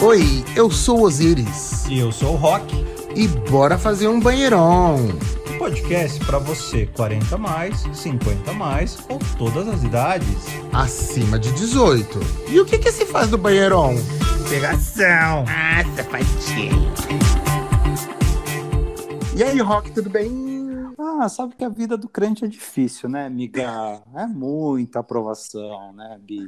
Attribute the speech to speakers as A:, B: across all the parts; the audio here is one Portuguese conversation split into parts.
A: Oi, eu sou Osiris.
B: E eu sou o Rock.
A: E bora fazer um banheirão.
B: Um podcast para você 40 mais, 50 mais ou todas as idades.
A: Acima de 18. E o que que se faz no banheirão?
B: Pegação.
A: Ah, sapatinho. E aí, Rock, tudo bem?
C: Ah, sabe que a vida do crente é difícil, né, amiga? É muita aprovação, né, Bi?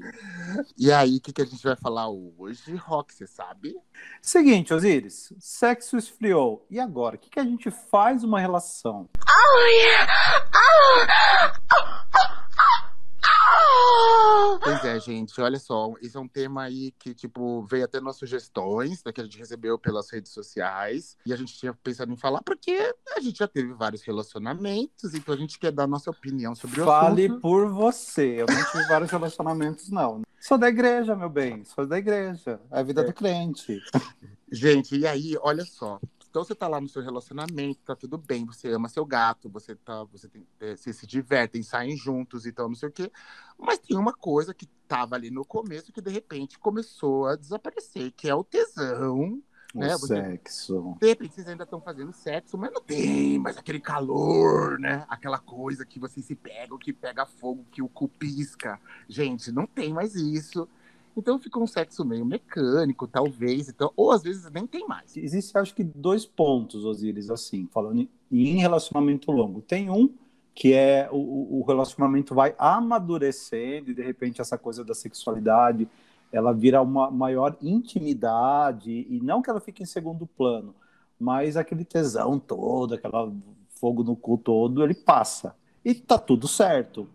A: E aí, o que, que a gente vai falar hoje, Rock, você sabe?
C: Seguinte, Osiris, sexo esfriou. E agora? O que, que a gente faz uma relação?
D: Oh, yeah. oh, oh, oh.
A: Pois é, gente, olha só, esse é um tema aí que, tipo, veio até nas sugestões, né, que a gente recebeu pelas redes sociais, e a gente tinha pensado em falar porque a gente já teve vários relacionamentos, então a gente quer dar a nossa opinião sobre o
C: Fale por você, eu não tive vários relacionamentos, não. Sou da igreja, meu bem, sou da igreja, é a vida do crente.
A: Gente, e aí, olha só, então você tá lá no seu relacionamento, tá tudo bem, você ama seu gato, você tá, você tem, é, vocês se divertem, saem juntos e tal, não sei o quê. Mas tem uma coisa que tava ali no começo que de repente começou a desaparecer, que é o tesão.
C: O
A: né? Você-
C: sexo.
A: De repente vocês ainda estão fazendo sexo, mas não tem mais aquele calor, né? Aquela coisa que vocês se pegam, que pega fogo, que o cu pisca. Gente, não tem mais isso. Então fica um sexo meio mecânico, talvez. Então, ou às vezes nem tem mais.
C: Existe, acho que, dois pontos, Osiris, assim, falando em- relacionamento longo. Tem um que é o, o relacionamento vai amadurecendo e, de repente, essa coisa da sexualidade, ela vira uma maior intimidade, e não que ela fique em segundo plano, mas aquele tesão todo, aquele fogo no cu todo, ele passa. E tá tudo certo.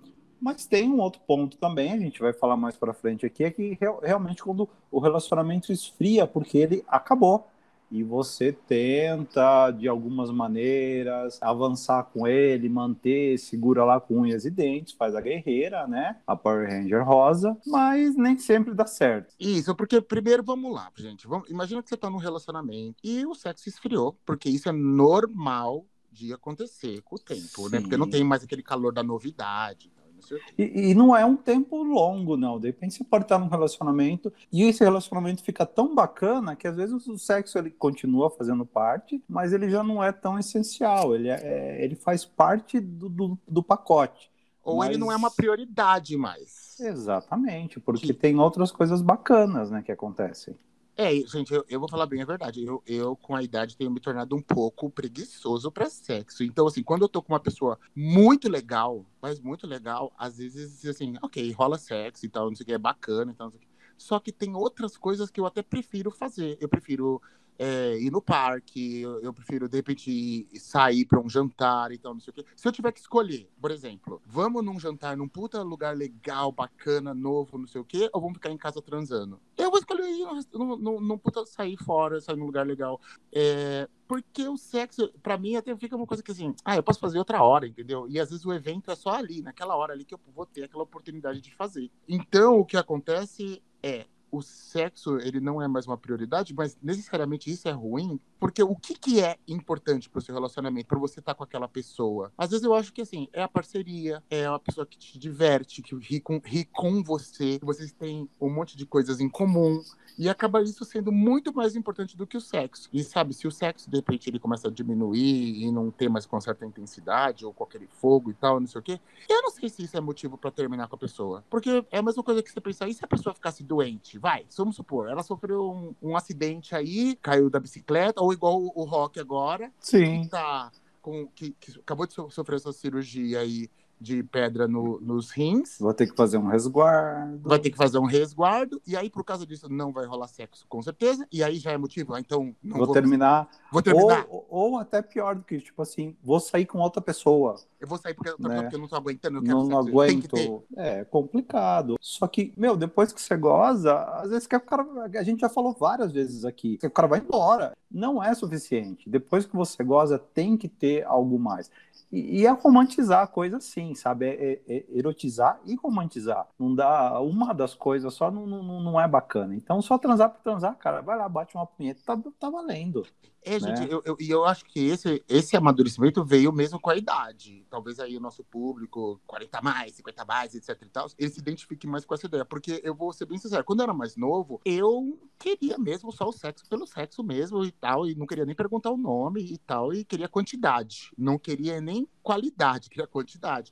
C: Mas tem um outro ponto também, a gente vai falar mais para frente aqui, é que real- realmente quando o relacionamento esfria, porque ele acabou. E você tenta, de algumas maneiras, avançar com ele, manter, segura lá com unhas e dentes, faz a guerreira, né? A Power Ranger rosa, mas nem sempre dá certo.
A: Isso, porque primeiro vamos lá, gente. Vamos, imagina que você tá num relacionamento e o sexo esfriou, porque isso é normal de acontecer com o tempo, né?
C: Sim.
A: Porque não tem mais aquele calor da novidade. Quê.
C: E, e não é um tempo longo, não. De repente você pode estar num relacionamento e esse relacionamento fica tão bacana que às vezes o sexo ele continua fazendo parte, mas ele já não é tão essencial. Ele, é, é- ele faz parte do, do, do pacote.
A: Ou ele não é
C: Mas-
A: uma prioridade mais.
C: Exatamente, porque
A: Que-
C: tem outras coisas bacanas né, que acontecem.
A: É, gente, eu, eu vou falar bem a verdade. Eu, eu, com a idade, tenho me tornado um pouco preguiçoso pra sexo. Então, assim, quando eu tô com uma pessoa muito legal, mas muito legal, às vezes, assim, ok, rola sexo e tal, não sei o que, é bacana e tal, não sei o que. Só que tem outras coisas que eu até prefiro fazer. Eu prefiro é, ir no parque, eu, eu prefiro, de repente, ir- sair pra um jantar e tal, não sei o quê. Se eu tiver que escolher, por exemplo, vamos num jantar num puta lugar legal, bacana, novo, não sei o quê, ou vamos ficar em casa transando? Eu vou escolher ir num, num, puta sair fora, sair num lugar legal. É, porque o sexo, pra mim, até fica uma coisa que assim, ah, eu posso fazer outra hora, entendeu? E às vezes o evento é só ali, naquela hora ali que eu vou ter aquela oportunidade de fazer. Então, o que acontece é, o sexo, ele não é mais uma prioridade, mas necessariamente isso é ruim, porque o que, que é importante pro seu relacionamento, pra você estar com aquela pessoa? Às vezes eu acho que, assim, é a parceria, é a pessoa que te diverte, que ri com, ri com você, que vocês têm um monte de coisas em comum, e acaba isso sendo muito mais importante do que o sexo. E sabe, se o sexo, de repente, ele começa a diminuir e não ter mais com certa intensidade, ou com aquele fogo e tal, não sei o quê, eu não sei se isso é motivo pra terminar com a pessoa. Porque é a mesma coisa que você pensar, e se a pessoa ficasse doente? Vai, vamos supor, ela sofreu um, um acidente aí, caiu da bicicleta, ou igual o, o Rock agora,
C: Sim.
A: que tá com. Que, que acabou de so- sofrer essa cirurgia aí de pedra no- nos rins.
C: Vou ter que fazer um resguardo.
A: Vai ter que fazer um resguardo, e aí, por causa disso, não vai rolar sexo, com certeza. E aí já é motivo, ah, então não
C: Vou
A: vou,
C: terminar.
A: vou terminar.
C: Ou, ou até pior do que, tipo assim, vou sair com outra pessoa.
A: Eu vou sair porque, eu-
C: Né?
A: porque eu não tô aguentando, eu quero
C: não,
A: sexo.
C: Aguento. É complicado. Só que, meu, depois que você goza, às vezes que o cara. A gente já falou várias vezes aqui, que o cara vai embora. Não é suficiente. Depois que você goza, tem que ter algo mais. E, e é romantizar a coisa sim, sabe? É, é- é erotizar e romantizar. Não dá. Uma das coisas só não, não, não é bacana. Então, só transar por transar, cara. Vai lá, bate uma punheta, tá, tá valendo.
A: É, gente,
C: né?
A: eu, eu, e eu acho que esse, esse amadurecimento veio mesmo com a idade. Talvez aí o nosso público, 40 mais, 50 mais, etc e tal, ele se identifique mais com essa ideia. Porque eu vou ser bem sincero, quando eu era mais novo, eu queria mesmo só o sexo pelo sexo mesmo e tal, e não queria nem perguntar o nome e tal, e queria quantidade, não queria nem qualidade, queria quantidade.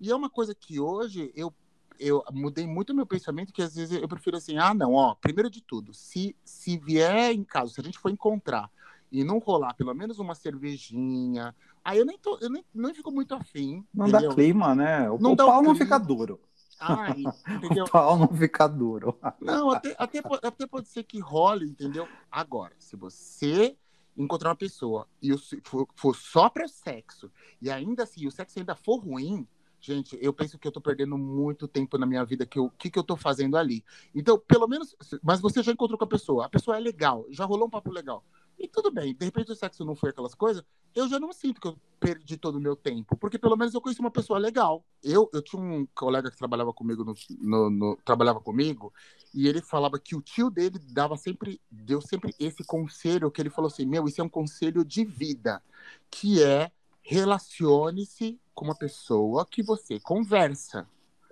A: E é uma coisa que hoje eu eu mudei muito meu pensamento, que às vezes eu prefiro assim, ah, não, ó, primeiro de tudo, se, se vier em casa, se a gente for encontrar e não rolar pelo menos uma cervejinha, aí eu nem, tô, eu nem, nem fico muito afim.
C: Não
A: entendeu?
C: dá clima, né? O,
A: Não
C: o pau não
A: clima.
C: fica duro.
A: Ai, entendeu?
C: O pau não fica duro.
A: Não, até, até, até pode ser que role, entendeu? Agora, se você encontrar uma pessoa e for, for só para sexo, e ainda assim o sexo ainda for ruim, gente, eu penso que eu tô perdendo muito tempo na minha vida, que o que, que eu tô fazendo ali. Então, pelo menos, mas você já encontrou com a pessoa, a pessoa é legal, já rolou um papo legal. E tudo bem, de repente o sexo não foi aquelas coisas, eu já não sinto que eu perdi todo o meu tempo, porque pelo menos eu conheci uma pessoa legal. Eu, eu tinha um colega que trabalhava comigo, no, no- no- trabalhava comigo, e ele falava que o tio dele dava sempre, deu sempre esse conselho, que ele falou assim, meu, isso é um conselho de vida, que é relacione-se com uma pessoa que você conversa,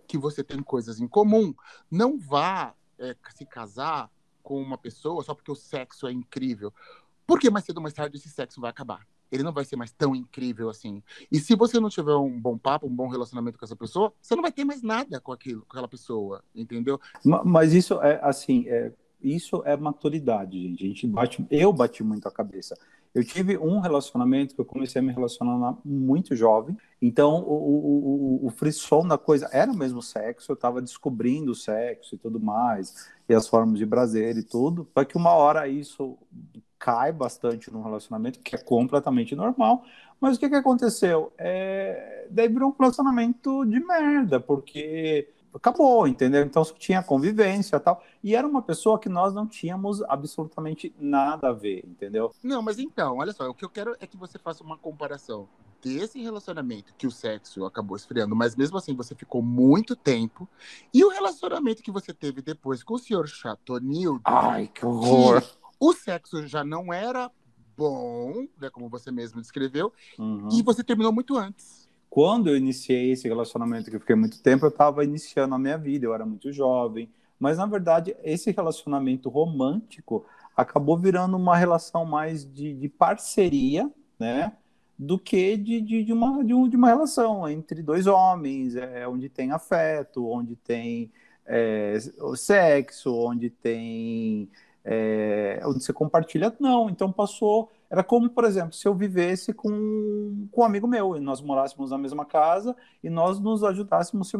A: que você tem coisas em comum. Não vá é, se casar com uma pessoa só porque o sexo é incrível. Porque mais cedo ou mais tarde esse sexo vai acabar. Ele não vai ser mais tão incrível assim. E se você não tiver um bom papo, um bom relacionamento com essa pessoa, você não vai ter mais nada com aquilo, com aquela pessoa, entendeu?
C: Ma- Mas isso é assim, é, isso é maturidade, gente. A gente bate, eu bati muito a cabeça. Eu tive um relacionamento que eu comecei a me relacionar muito jovem. Então, o, o, o, o frisson da coisa era mesmo sexo. Eu estava descobrindo o sexo e tudo mais, e as formas de prazer e tudo. Só que uma hora isso cai bastante no relacionamento, que é completamente normal. Mas o que, que aconteceu? É... Daí virou um relacionamento de merda, porque acabou, entendeu? Então tinha convivência e tal. E era uma pessoa que nós não tínhamos absolutamente nada a ver, entendeu?
A: Não, mas então, olha só, o que eu quero é que você faça uma comparação desse relacionamento que o sexo acabou esfriando, mas mesmo assim você ficou muito tempo, e o relacionamento que você teve depois com o senhor Chatonildo,
C: Ai, que horror!
A: O sexo já não era bom, né, como você mesmo descreveu,
C: Uhum.
A: e você terminou muito antes.
C: Quando eu iniciei esse relacionamento, que eu fiquei muito tempo, eu estava iniciando a minha vida, eu era muito jovem. Mas, na verdade, esse relacionamento romântico acabou virando uma relação mais de, de parceria, né? Do que de, de, de uma, de, um- de uma relação entre dois homens, é, onde tem afeto, onde tem é, o sexo, onde tem. É, onde você compartilha. Não, então passou. Era como, por exemplo, se eu vivesse com, com um amigo meu e nós morássemos na mesma casa e nós nos ajudássemos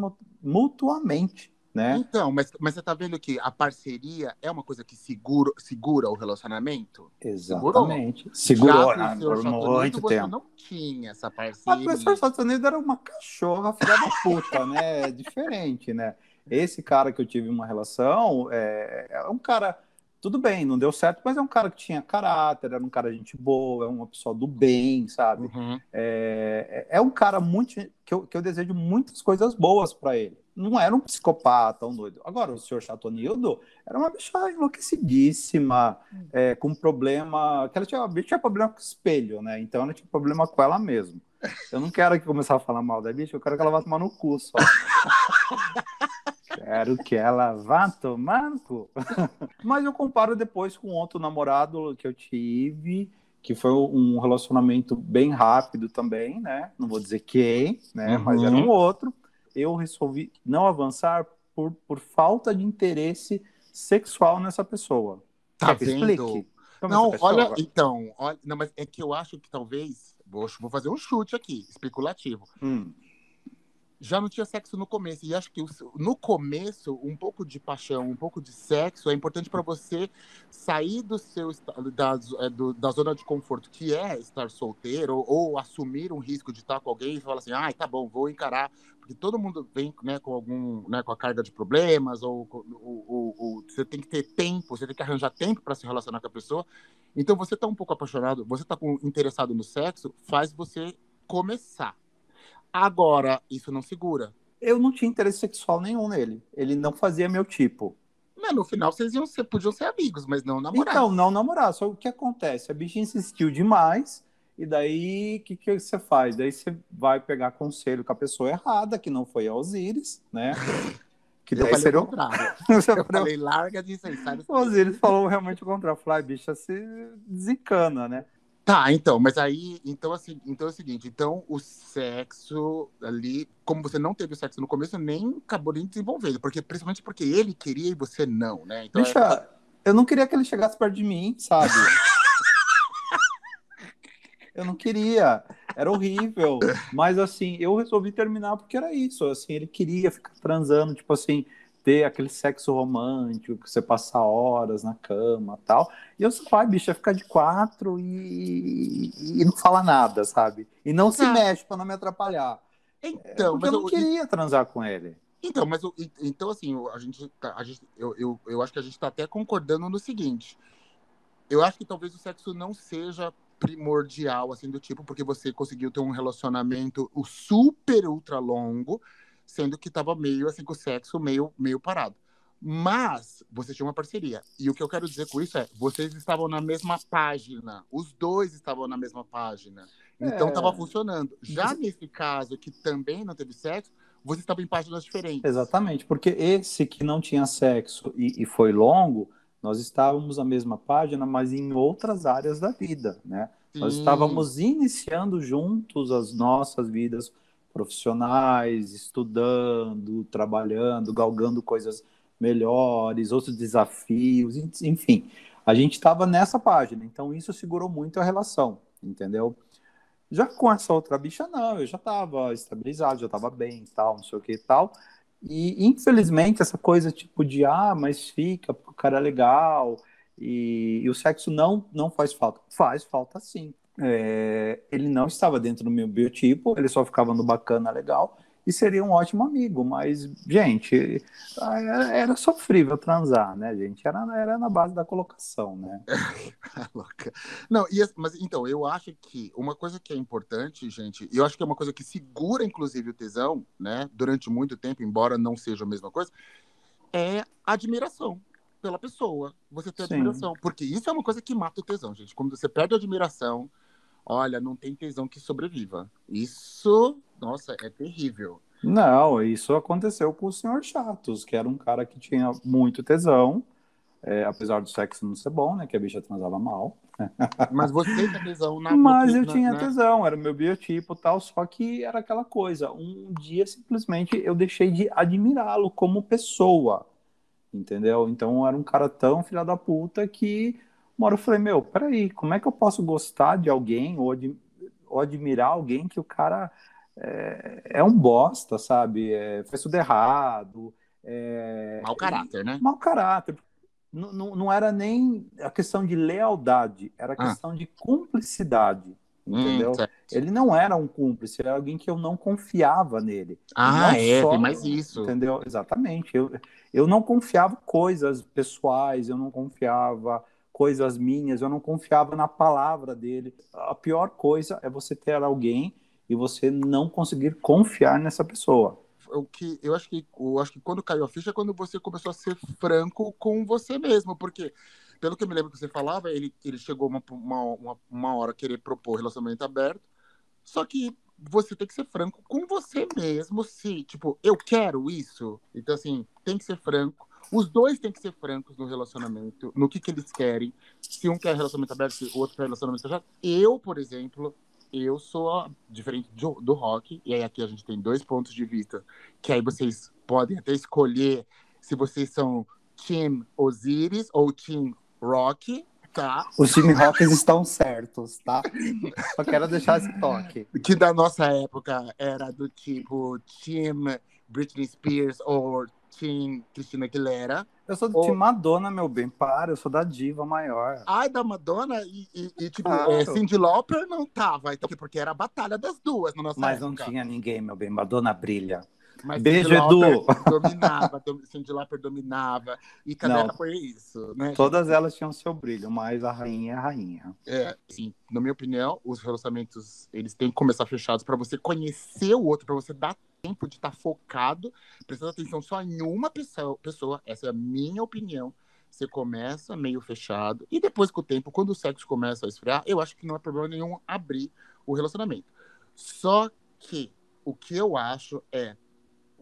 C: mutuamente, né?
A: Então, mas, mas você tá vendo que a parceria é uma coisa que segura, segura o relacionamento?
C: Exatamente. Segurou
A: Já
C: né, por muito
A: você
C: tempo.
A: não tinha essa
C: A
A: parceria.
C: pessoa dos Estados Unidos era uma cachorra, filha da puta, né? É diferente, né? Esse cara que eu tive uma relação é, é um cara. Tudo bem, não deu certo, mas é um cara que tinha caráter, era um cara gente boa, é uma pessoa do bem, sabe?
A: Uhum.
C: É, é um cara muito que eu, que eu desejo muitas coisas boas para ele. Não era um psicopata, um doido. Agora, o senhor Chatonildo era uma bicha enlouquecidíssima, é, com problema. Que ela tinha, a bicha tinha problema com o espelho, né? Então ela tinha problema com ela mesma. Eu não quero que começar a falar mal da bicha, eu quero que ela vá tomar no cu só. Quero que ela vá tomar no cu. Mas eu comparo depois com outro namorado que eu tive, que foi um relacionamento bem rápido também, né? Não vou dizer quem, né?
A: Uhum.
C: Mas era um outro. Eu resolvi não avançar por, por falta de interesse sexual nessa pessoa.
A: Tá
C: Quer que
A: vendo?
C: explique? Como
A: Não,
C: essa pessoa?
A: olha, então, olha, não, mas é que eu acho que talvez, vou, vou fazer um chute aqui, especulativo.
C: Hum,
A: Já não tinha sexo no começo, e acho que no começo, um pouco de paixão, um pouco de sexo é importante para você sair do seu da, é, da zona de conforto, que é estar solteiro, ou, ou assumir um risco de estar com alguém e falar assim, ai, tá bom, vou encarar, porque todo mundo vem né, com algum, né, com a carga de problemas, ou, ou- ou- ou você tem que ter tempo, você tem que arranjar tempo para se relacionar com a pessoa. Então, você tá um pouco apaixonado, você tá com- interessado no sexo, faz você começar. Agora, isso não segura.
C: eu não tinha interesse sexual nenhum nele. Ele não fazia meu tipo.
A: Mas no final vocês iam ser, podiam ser amigos, mas não namorar.
C: Então, não namorar. Só o que acontece? A bicha insistiu demais, e daí o que, que você faz? Daí você vai pegar conselho com a pessoa errada, que não foi a Osiris, né? Que
A: Eu
C: daí
A: falei
C: seria
A: o contrário. Eu falei, larga disso aí,
C: O Osiris falou realmente o contrário. Falou, ah, bicha, se desencana, né?
A: Tá, então, mas aí, então assim, então é o seguinte, então o sexo ali, como você não teve sexo no começo, nem acabou nem desenvolvendo, porque principalmente porque ele queria e você não, né? Então, é-
C: Bicha, eu não queria que ele chegasse perto de mim, sabe? eu não queria. Era horrível. Mas assim, eu resolvi terminar porque era isso. Assim, ele queria ficar transando, tipo assim, ter aquele sexo romântico, que você passa horas na cama tal. E eu só, ai, bicho, é ficar de quatro e, e não fala nada, sabe? E não se
A: Ah.
C: mexe pra não me atrapalhar.
A: então,
C: porque
A: mas
C: eu não
A: o-
C: queria transar com ele.
A: Então, mas então assim, a gente, tá- a gente eu, eu, eu acho que a gente tá até concordando no seguinte. Eu acho que talvez o sexo não seja primordial, assim, do tipo, porque você conseguiu ter um relacionamento o super ultra longo, sendo que tava meio assim com o sexo meio, meio parado. Mas você tinha uma parceria. E o que eu quero dizer com isso é, vocês estavam na mesma página. Os dois estavam na mesma página. Então
C: É.
A: estava funcionando. Já nesse caso, que também não teve sexo, vocês estavam em páginas diferentes.
C: Exatamente, porque esse que não tinha sexo e, e foi longo, nós estávamos na mesma página, mas em outras áreas da vida, né? Nós
A: Sim.
C: estávamos iniciando juntos as nossas vidas profissionais, estudando, trabalhando, galgando coisas melhores, outros desafios, en- enfim. A gente estava nessa página, então isso segurou muito a relação, entendeu? Já com essa outra bicha, não, eu já estava estabilizado, já estava bem tal, não sei o que e tal. E infelizmente essa coisa tipo de, ah, mas fica, o cara é legal, e, e o sexo não, não faz falta. Faz falta sim. É, ele não estava dentro do meu biotipo, ele só ficava no bacana legal e seria um ótimo amigo, mas, gente, era, era sofrível transar, né, gente? Era, era na base da colocação, né?
A: Louca. Não, e, as- mas então, eu acho que uma coisa que é importante, gente, e eu acho que é uma coisa que segura, inclusive, o tesão, né, durante muito tempo, embora não seja a mesma coisa, é admiração pela pessoa. Você ter
C: Sim.
A: admiração. Porque isso é uma coisa que mata o tesão, gente. Quando você perde a admiração, olha, não tem tesão que sobreviva. Isso, nossa, é terrível.
C: Não, isso aconteceu com o senhor Chatos, que era um cara que tinha muito tesão, é, apesar do sexo não ser bom, né? Que a bicha transava mal.
A: Mas você tem tesão na.
C: Mas eu
A: na-
C: tinha
A: na-
C: tesão, era o meu biotipo tal, só que era aquela coisa. Um dia, simplesmente, eu deixei de admirá-lo como pessoa, entendeu? Então, era um cara tão filha da puta que uma hora eu falei, meu, peraí, como é que eu posso gostar de alguém ou, ad- ou admirar alguém que o cara é, é um bosta, sabe? É, fez tudo errado. É,
A: Mau caráter, né?
C: mau caráter. Não, não, não era nem a questão de lealdade, era a
A: Ah.
C: questão de cumplicidade, entendeu?
A: Hum,
C: ele não era um cúmplice, era alguém que eu não confiava nele.
A: ah,
C: Não
A: é,
C: só-
A: tem mais isso.
C: Entendeu? Exatamente. Eu, eu não confiava coisas pessoais, eu não confiava coisas minhas, eu não confiava na palavra dele. A pior coisa é você ter alguém e você não conseguir confiar nessa pessoa.
A: o que eu acho que eu acho que quando caiu a ficha é quando você começou a ser franco com você mesmo, porque pelo que eu me lembro que você falava, ele, ele chegou uma, uma, uma, hora a querer propor relacionamento aberto, só que você tem que ser franco com você mesmo, se, tipo, eu quero isso. Então, assim, tem que ser franco. Os dois têm que ser francos no relacionamento, no que, que eles querem. Se um quer relacionamento aberto, o outro quer relacionamento fechado. Eu, por exemplo, eu sou diferente do, do rock, e aí aqui a gente tem dois pontos de vista, que aí vocês podem até escolher se vocês são Team Osiris ou Team Rock, tá?
C: Os time rockers estão certos, tá? Só quero deixar esse toque.
A: Que da nossa época era do tipo Team Britney Spears ou Team Christina Aguilera.
C: Eu sou do time Madonna, meu bem. Para, eu sou da diva maior.
A: Ai, da Madonna e, e- e, tipo,
C: Claro.
A: é, Cyndi Lauper não tava, então, porque era a batalha das duas na nossa
C: Mas não
A: época.
C: tinha ninguém, meu bem. Madonna brilha.
A: Mas
C: Beijo, Edu.
A: dominava, dom- Cyndi Lauper dominava, e cadê
C: Não.
A: foi isso, né?
C: Todas elas tinham seu brilho, mas a rainha é a rainha.
A: É, sim, na minha opinião, os relacionamentos, eles têm que começar fechados para você conhecer o outro, para você dar tempo de estar focado, prestando atenção só em uma pessoa, pessoa, essa é a minha opinião. Você começa meio fechado e depois com o tempo, quando o sexo começa a esfriar, eu acho que não é problema nenhum abrir o relacionamento. Só que o que eu acho é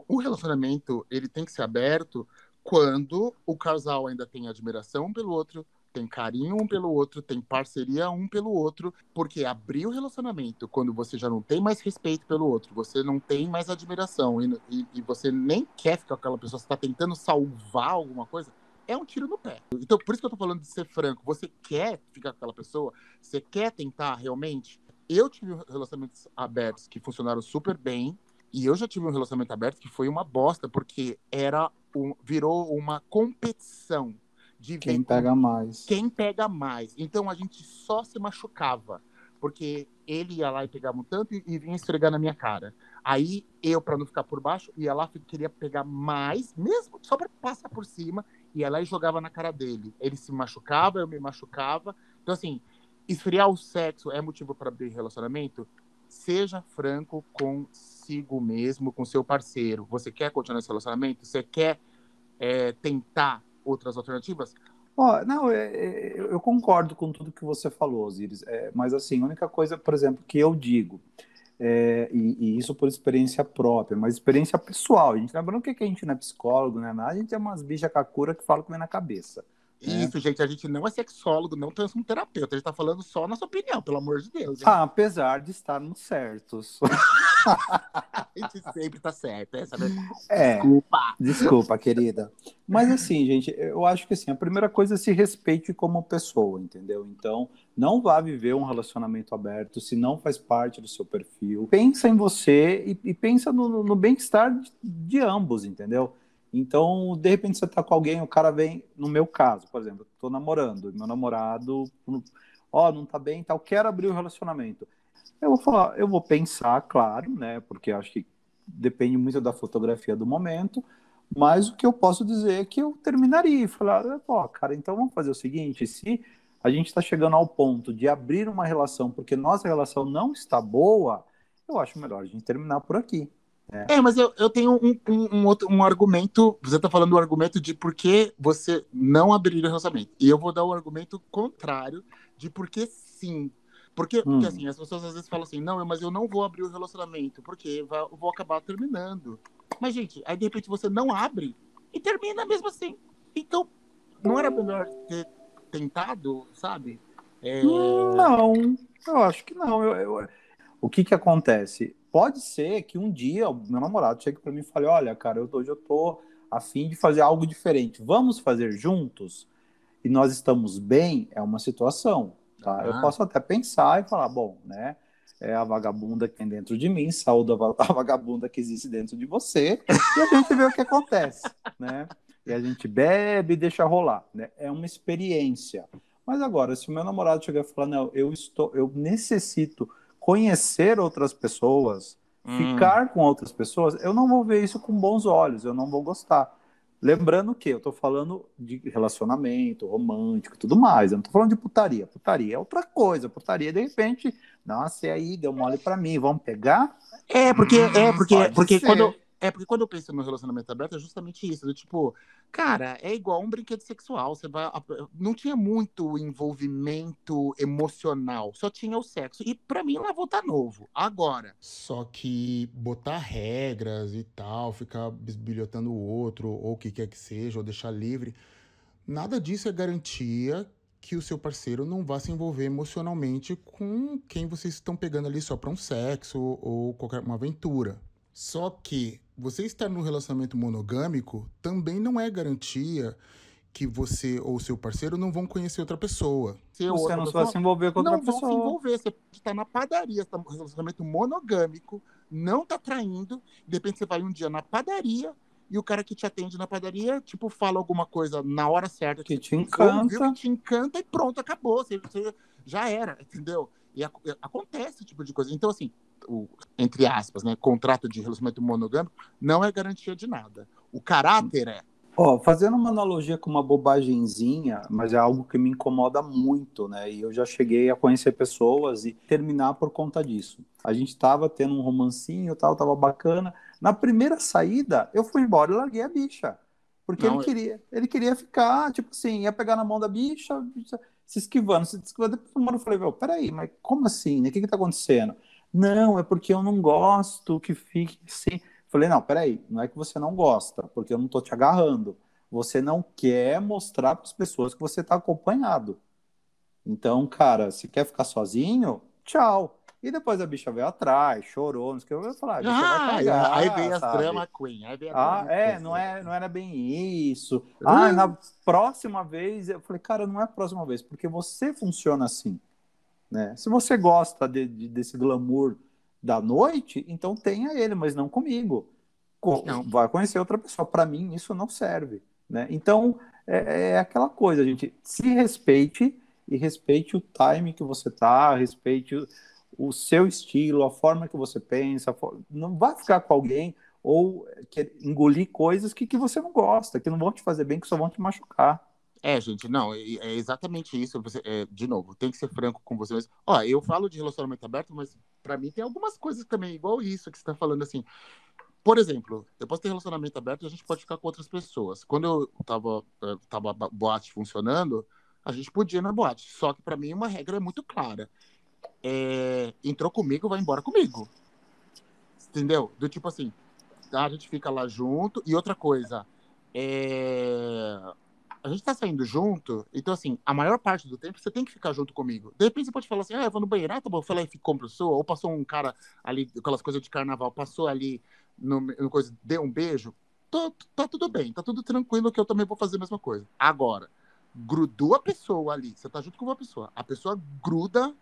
A: o relacionamento ele tem que ser aberto quando o casal ainda tem admiração pelo outro, tem carinho um pelo outro, tem parceria um pelo outro, porque abrir o relacionamento quando você já não tem mais respeito pelo outro, você não tem mais admiração e, e, e você nem quer ficar com aquela pessoa, você está tentando salvar alguma coisa, é um tiro no pé. Então, por isso que eu tô falando de ser franco. Você quer ficar com aquela pessoa? Você quer tentar realmente? Eu tive relacionamentos abertos que funcionaram super bem, e eu já tive um relacionamento aberto que foi uma bosta, porque era um, virou uma competição de
C: quem pega mais.
A: Quem pega mais. Então a gente só se machucava, porque ele ia lá e pegava um tanto e, e vinha esfregar na minha cara. Aí eu, para não ficar por baixo, ia lá e queria pegar mais, mesmo só para passar por cima, ia lá e jogava na cara dele. Ele se machucava, eu me machucava. Então, assim, esfriar o sexo é motivo para abrir relacionamento? Seja franco consigo mesmo, com seu parceiro. Você quer continuar esse relacionamento? Você quer é, tentar outras alternativas?
C: Oh, não, é, é, eu concordo com tudo que você falou, Osiris. É, mas, assim, a única coisa, por exemplo, que eu digo é, e, e, isso por experiência própria, mas experiência pessoal. A gente lembrando que, que a gente não é psicólogo, né? A gente é umas bichas cacura que falam vem na cabeça.
A: Né? Isso, gente, a gente não é sexólogo, não temos um terapeuta, a gente tá falando só a nossa opinião, pelo amor de Deus.
C: Ah, apesar de estarmos certos.
A: a gente sempre tá certo, essa é verdade.
C: É, desculpa. Desculpa, querida. Mas assim, gente, eu acho que assim, a primeira coisa é se respeite como pessoa, entendeu? Então, não vá viver um relacionamento aberto se não faz parte do seu perfil. Pensa em você e, e pensa no, no bem-estar de, de ambos, entendeu? Então, de repente, você tá com alguém, o cara vem, no meu caso, por exemplo, tô namorando, meu namorado, ó, oh, não tá bem tal, quero abrir o relacionamento. Eu vou falar, eu vou pensar, claro, né? Porque acho que depende muito da fotografia do momento, mas o que eu posso dizer é que eu terminaria e falar, pô, cara, então vamos fazer o seguinte, se a gente está chegando ao ponto de abrir uma relação porque nossa relação não está boa, eu acho melhor a gente terminar por aqui.
A: É, é mas eu, eu tenho um, um, um, outro um argumento. Você está falando do argumento de por que você não abriria o relacionamento. E eu vou dar o argumento contrário de por que sim. Porque, hum. porque assim, as pessoas às vezes falam assim, não, mas eu não vou abrir o relacionamento, porque eu vou acabar terminando. Mas, gente, aí de repente você não abre e termina mesmo assim. Então, não era melhor ter tentado, sabe?
C: É... Não, eu acho que não. Eu, eu... O que que acontece? Pode ser que um dia o meu namorado chegue para mim e fale, olha, cara, eu, hoje eu tô a fim de fazer algo diferente. Vamos fazer juntos? E nós estamos bem? É uma situação. Tá? Eu posso até pensar e falar, bom, né? É a vagabunda que tem dentro de mim, saúde a vagabunda que existe dentro de você, e a gente vê o que acontece, né? E a gente bebe e deixa rolar, né? É uma experiência. Mas agora, se o meu namorado chegar e falar, não, eu estou, eu necessito conhecer outras pessoas, hum. ficar com outras pessoas, eu não vou ver isso com bons olhos, eu não vou gostar. Lembrando que eu tô falando de relacionamento romântico e tudo mais. Eu não tô falando de putaria. Putaria é outra coisa. Putaria, de repente, nossa, e aí, deu mole pra mim, vamos pegar?
A: É, porque, é, hum, porque, porque quando, é, porque quando eu penso no relacionamento aberto, é justamente isso. Do tipo, cara, é igual um brinquedo sexual. Você vai. Não tinha muito envolvimento emocional, só tinha o sexo. E para mim lá voltar novo. Agora. Só que botar regras e tal, ficar bisbilhotando o outro, ou o que quer que seja, ou deixar livre. Nada disso é garantia que o seu parceiro não vá se envolver emocionalmente com quem vocês estão pegando ali só para um sexo ou qualquer uma aventura. Só que você estar num relacionamento monogâmico também não é garantia que você ou seu parceiro não vão conhecer outra pessoa.
C: Se você não pessoa, vai se envolver com outra
A: não
C: pessoa.
A: Não vão se envolver. Você está na padaria, está num relacionamento monogâmico, não está traindo, de repente você vai um dia na padaria e o cara que te atende na padaria, tipo, fala alguma coisa na hora certa.
C: Que, que te encanta. Ouviu,
A: que te encanta e pronto, acabou. Você, você já era, entendeu? E a, acontece esse tipo de coisa. Então, assim, o, entre aspas, né, contrato de relacionamento monogâmico, não é garantia de nada. O caráter é.
C: Oh, fazendo uma analogia com uma bobagemzinha, mas é algo que me incomoda muito, né? E eu já cheguei a conhecer pessoas e terminar por conta disso. A gente tava tendo um romancinho tal, tava bacana. Na primeira saída, eu fui embora e larguei a bicha. Porque não, ele queria, ele queria ficar, tipo assim, ia pegar na mão da bicha, bicha se esquivando, se esquivando. Depois eu falei, peraí, mas como assim? Né? O que que tá acontecendo? Não, é porque eu não gosto que fique assim. Falei, não, peraí, não é que você não gosta, porque eu não tô te agarrando. Você não quer mostrar para as pessoas que você tá acompanhado. Então, cara, se quer ficar sozinho, tchau. E depois a bicha veio atrás, chorou, não sei o que. Eu falar, a bicha vai
A: Ah,
C: cagar,
A: aí vem as drama queen. Aí vem a
C: Ah,
A: drama
C: é,
A: queen.
C: não, é, não era bem isso. Ah,
A: Hum.
C: na próxima vez, eu falei, cara, não é a próxima vez, porque você funciona assim, né? Se você gosta de- de- desse glamour da noite, então tenha ele, mas não comigo. Co-
A: Não.
C: Vai conhecer outra pessoa. Para mim, isso não serve, né? Então, é, é aquela coisa, gente, se respeite e respeite o time que você tá, respeite o, o seu estilo, a forma que você pensa, a fo- não vai ficar com alguém ou engolir coisas que, que você não gosta, que não vão te fazer bem, que só vão te machucar.
A: É, gente, não, é exatamente isso. Você, é, de novo, tem que ser franco com você. Ó, eu falo de relacionamento aberto, mas pra mim tem algumas coisas também, igual isso que você tá falando assim. Por exemplo, eu posso ter relacionamento aberto e a gente pode ficar com outras pessoas. Quando eu tava, eh, tava boate funcionando, a gente podia ir na boate. Só que pra mim uma regra é muito clara. É, entrou comigo, vai embora comigo. Entendeu? Do tipo assim, a gente fica lá junto. E outra coisa, é, a gente tá saindo junto, então assim, a maior parte do tempo você tem que ficar junto comigo. De repente você pode falar assim, ah, eu vou no banheiro, ah, tá bom, eu falei, compra o seu, ou passou um cara ali, aquelas coisas de carnaval, passou ali no, no coisa, deu um beijo, tô- tá tudo bem, tá tudo tranquilo que eu também vou fazer a mesma coisa. Agora, grudou a pessoa ali, você tá junto com uma pessoa, a pessoa gruda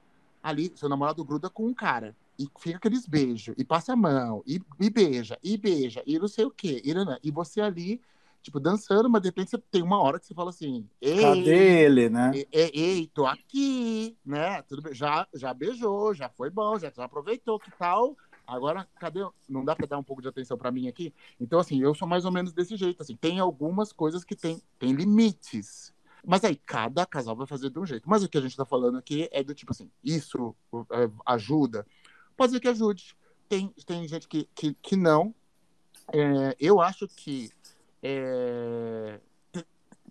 A: ali, seu namorado gruda com um cara, e fica aqueles beijos, e passa a mão, e, e beija, e beija, e não sei o quê, e, nanã, e você ali, tipo, dançando, mas de repente você tem uma hora que você fala assim, ei,
C: Cadê ele, né?
A: ei, ei, tô aqui, né? Tudo bem. Já, já beijou, já foi bom, já, já aproveitou, que tal? Agora, cadê? Não dá pra dar um pouco de atenção pra mim aqui? Então, assim, eu sou mais ou menos desse jeito. Assim, tem algumas coisas que tem, tem limites. Mas aí, cada casal vai fazer de um jeito. Mas o que a gente tá falando aqui é do tipo assim, isso é, ajuda? Pode ser que ajude. Tem, tem gente que, que, que não. É, eu acho que é,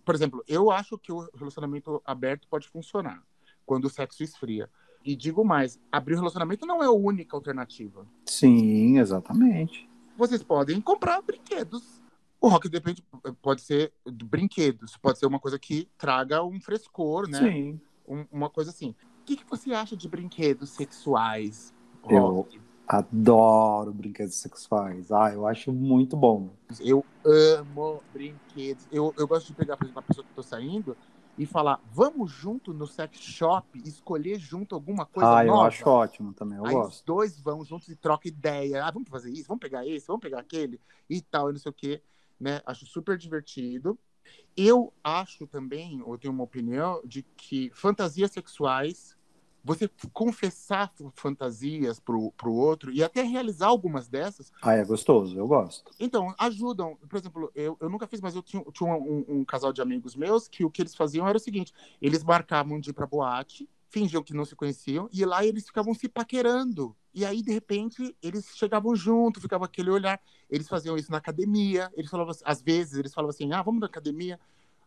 A: por exemplo, eu acho que o relacionamento aberto pode funcionar quando o sexo esfria. E digo mais, abrir o relacionamento não é a única alternativa.
C: Sim, exatamente.
A: Vocês podem comprar brinquedos. O rock depende, pode ser de brinquedos, pode ser uma coisa que traga um frescor, né?
C: Sim.
A: Um- uma coisa assim. O que, que você acha de brinquedos sexuais?
C: Eu-
A: Rock?
C: Adoro brinquedos sexuais. Ah, eu acho muito bom.
A: Eu amo brinquedos. Eu, eu gosto de pegar, por exemplo, a pessoa que eu tô saindo e falar, vamos junto no sex shop, escolher junto alguma coisa
C: ah, eu
A: nova.
C: acho ótimo também, eu
A: Aí os
C: gosto.
A: dois vão juntos e trocam ideia. Ah, vamos fazer isso, vamos pegar esse, vamos pegar aquele e tal, e não sei o quê. Né? Acho super divertido. Eu acho também, eu tenho uma opinião, de que fantasias sexuais, você confessar fantasias pro, pro outro e até realizar algumas dessas,
C: Ah, é gostoso, eu gosto.
A: então, ajudam. Por exemplo, eu, eu nunca fiz, mas eu tinha, tinha um, um casal de amigos meus que o que eles faziam era o seguinte: eles marcavam de ir pra boate, fingiam que não se conheciam, e lá eles ficavam se paquerando. E aí, de repente, eles chegavam junto, ficava aquele olhar. Eles faziam isso na academia, eles falavam, às vezes, eles falavam assim: ah, vamos na academia.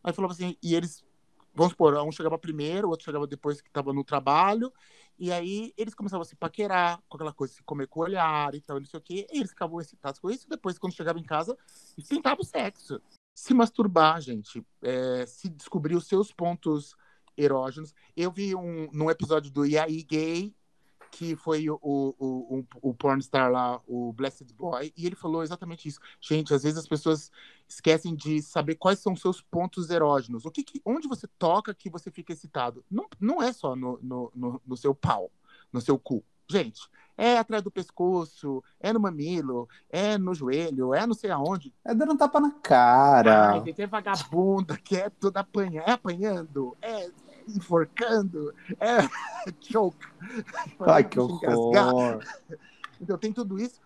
A: Aí falavam assim, e eles, vamos supor, um chegava primeiro, o outro chegava depois que estava no trabalho, e aí eles começavam a se paquerar, com aquela coisa, se comer com o olhar e tal, não sei o quê, e eles ficavam excitados com isso, depois, quando chegavam em casa, tentavam o sexo. Se masturbar, gente, é, se descobrir os seus pontos erógenos. Eu vi um, num episódio do E aí Gay, que foi o, o, o, o pornstar lá, o Blessed Boy, e ele falou exatamente isso. Gente, às vezes as pessoas esquecem de saber quais são os seus pontos erógenos. O que, que onde você toca que você fica excitado? Não, não é só no, no, no, no seu pau, no seu cu. Gente, é atrás do pescoço, é no mamilo, é no joelho, é não sei aonde.
C: É dando um tapa na cara.
A: Ai, tem vagabunda que é toda apanha, é apanhando, é enforcando, é choke.
C: Ai, que horror.
A: Então tem tudo isso.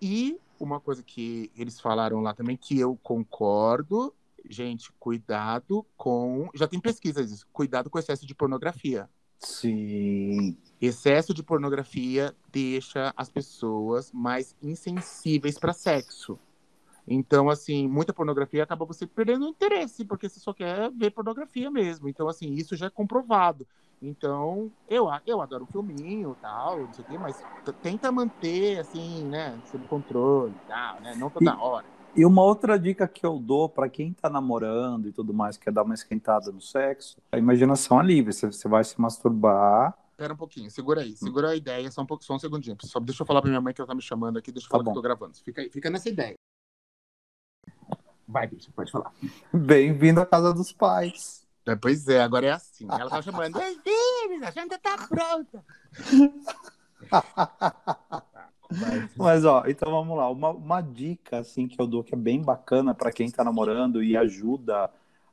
A: E uma coisa que eles falaram lá também, que eu concordo, gente, cuidado com. Já tem pesquisas disso, cuidado com o excesso de pornografia.
C: Sim.
A: Excesso de pornografia deixa as pessoas mais insensíveis para sexo. Então, assim, muita pornografia acaba você perdendo o interesse, porque você só quer ver pornografia mesmo. Então, assim, isso já é comprovado. Então, eu, eu adoro um filminho e tal, não sei o quê, mas tenta manter, assim, né, sob controle e tal, né? Não toda
C: E-
A: hora.
C: E uma outra dica que eu dou para quem tá namorando e tudo mais, quer dar uma esquentada no sexo, a imaginação é livre. Você, você vai se masturbar.
A: Pera um pouquinho, segura aí, segura a ideia, só um, pouco, só um segundinho. Só deixa eu falar pra minha mãe que ela tá me chamando aqui, deixa eu
C: Tá
A: falar que eu tô gravando. Fica, aí, fica nessa ideia. Vai, bicho, pode falar.
C: Bem-vindo à casa dos pais.
A: É, pois é, agora é assim. Ela tá chamando. "Oi, filhos, a janta tá pronta.
C: Mas, ó, então vamos lá. Uma, uma dica, assim, que eu dou que é bem bacana para quem tá namorando e ajuda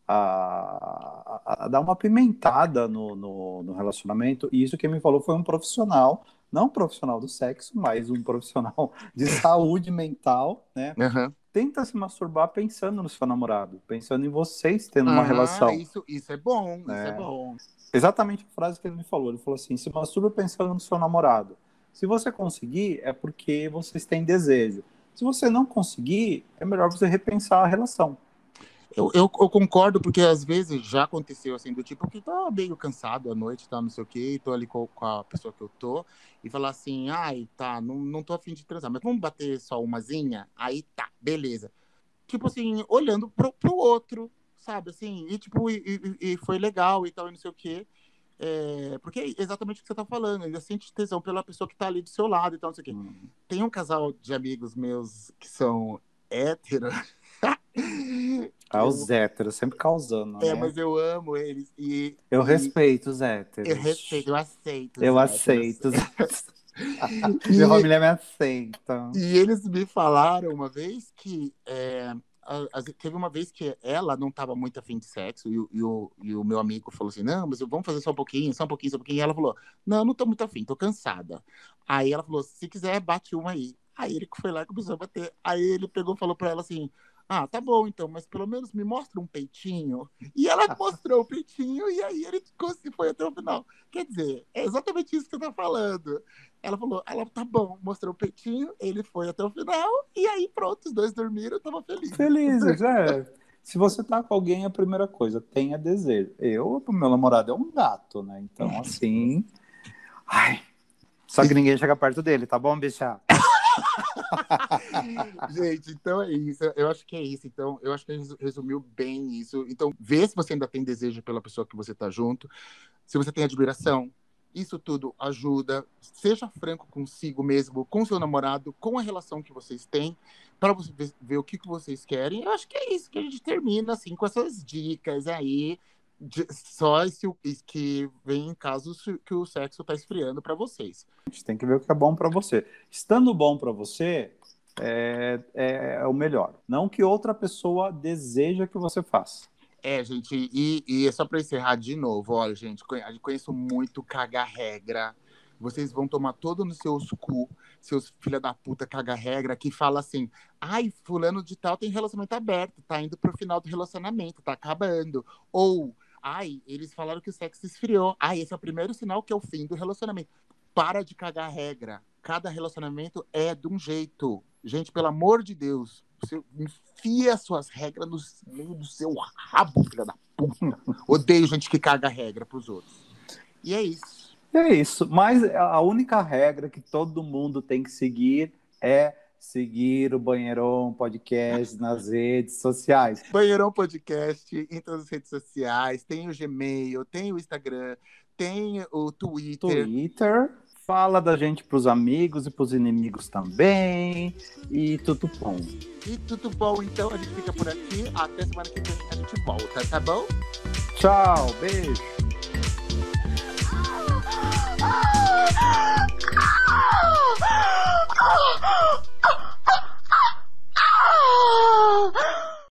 C: a, a- a dar uma pimentada no, no, no relacionamento. E isso que me falou foi um profissional, não um profissional do sexo, mas um profissional de saúde mental, né?
A: Aham.
C: Tenta se masturbar pensando no seu namorado, pensando em vocês tendo uma
A: Ah,
C: relação.
A: Isso, isso é bom, isso é
C: É.
A: bom.
C: Exatamente a frase que ele me falou. Ele falou assim: se masturba pensando no seu namorado. Se você conseguir, é porque vocês têm desejo. Se você não conseguir, é melhor você repensar a relação.
A: Eu, eu, eu concordo, porque às vezes já aconteceu assim, do tipo que tô meio cansado à noite, tá, não sei o quê, e tô ali com, com a pessoa que eu tô, e falar assim, ai, tá, não, não tô afim de transar, mas vamos bater só umazinha? Aí tá, beleza. Tipo assim, olhando pro, pro outro, sabe, assim, e tipo, e, e- e foi legal e tal, e não sei o quê. É, porque é exatamente o que você tá falando, ainda sente tesão pela pessoa que tá ali do seu lado e tal, não sei o quê. Tem um casal de amigos meus que são héteros.
C: Ah, os héteros, sempre causando.
A: É,
C: né?
A: mas eu amo eles. E
C: Eu
A: e
C: respeito os héteros.
A: eu respeito, eu aceito. os
C: Eu
A: héteros.
C: aceito.
A: E-
C: Minha família me aceita.
A: E eles me falaram uma vez que. é, a- a- teve uma vez que ela não estava muito afim de sexo, e, o- e o, e o meu amigo falou assim: Não, mas vamos fazer só um pouquinho, só um pouquinho, só um pouquinho. E ela falou: Não, não tô muito afim, tô cansada. Aí ela falou: Se quiser, bate uma aí. Aí ele foi lá e começou a bater. Aí ele pegou e falou pra ela assim: Ah, tá bom então, mas pelo menos me mostra um peitinho. E ela mostrou o peitinho, e aí ele cons- foi até o final. Quer dizer, é exatamente isso que você tá falando. Ela falou, ela tá bom, mostrou o peitinho, ele foi até o final, e aí pronto, os dois dormiram, eu tava feliz.
C: Felizes, é. Se você tá com alguém, a primeira coisa, tenha desejo. Eu, o meu namorado é um gato, né? Então, assim. Ai. Só que ninguém chega perto dele, tá bom, bicha?
A: Gente, então é isso. Eu acho que é isso. Então, eu acho que resu- resumiu bem isso. Então, vê se você ainda tem desejo pela pessoa que você tá junto, se você tem admiração. Isso tudo ajuda. Seja franco consigo mesmo, com seu namorado, com a relação que vocês têm, para você ver, o que, que vocês querem. Eu acho que é isso que a gente termina assim com essas dicas aí. de- só esse, que vem em casos que o sexo tá esfriando para vocês.
C: A gente tem que ver o que é bom pra você. Estando bom pra você, é, é, é o melhor. Não que outra pessoa deseja que você faça.
A: É, gente, e, e é só pra encerrar de novo, olha, gente, conheço muito caga-regra. Vocês vão tomar todo no seus cu, seus filha da puta caga-regra, que fala assim, ai, fulano de tal tem relacionamento aberto, tá indo pro final do relacionamento, tá acabando. Ou, ai, eles falaram que o sexo esfriou. Ai, esse é o primeiro sinal que é o fim do relacionamento. Para de cagar regra. Cada relacionamento é de um jeito. Gente, pelo amor de Deus, você enfia suas regras no meio do seu rabo, filha da puta. Odeio gente que caga regra pros outros. E é isso.
C: É isso. Mas a única regra que todo mundo tem que seguir é seguir o Banheirão Podcast nas redes sociais.
A: Banheirão Podcast em todas as redes sociais. Tem o Gmail, tem o Instagram, tem o Twitter.
C: Twitter. Fala da gente pros amigos e pros inimigos também. E tudo bom.
A: E tudo bom, então a gente fica por aqui. Até semana que vem a gente volta, tá bom?
C: Tchau, beijo.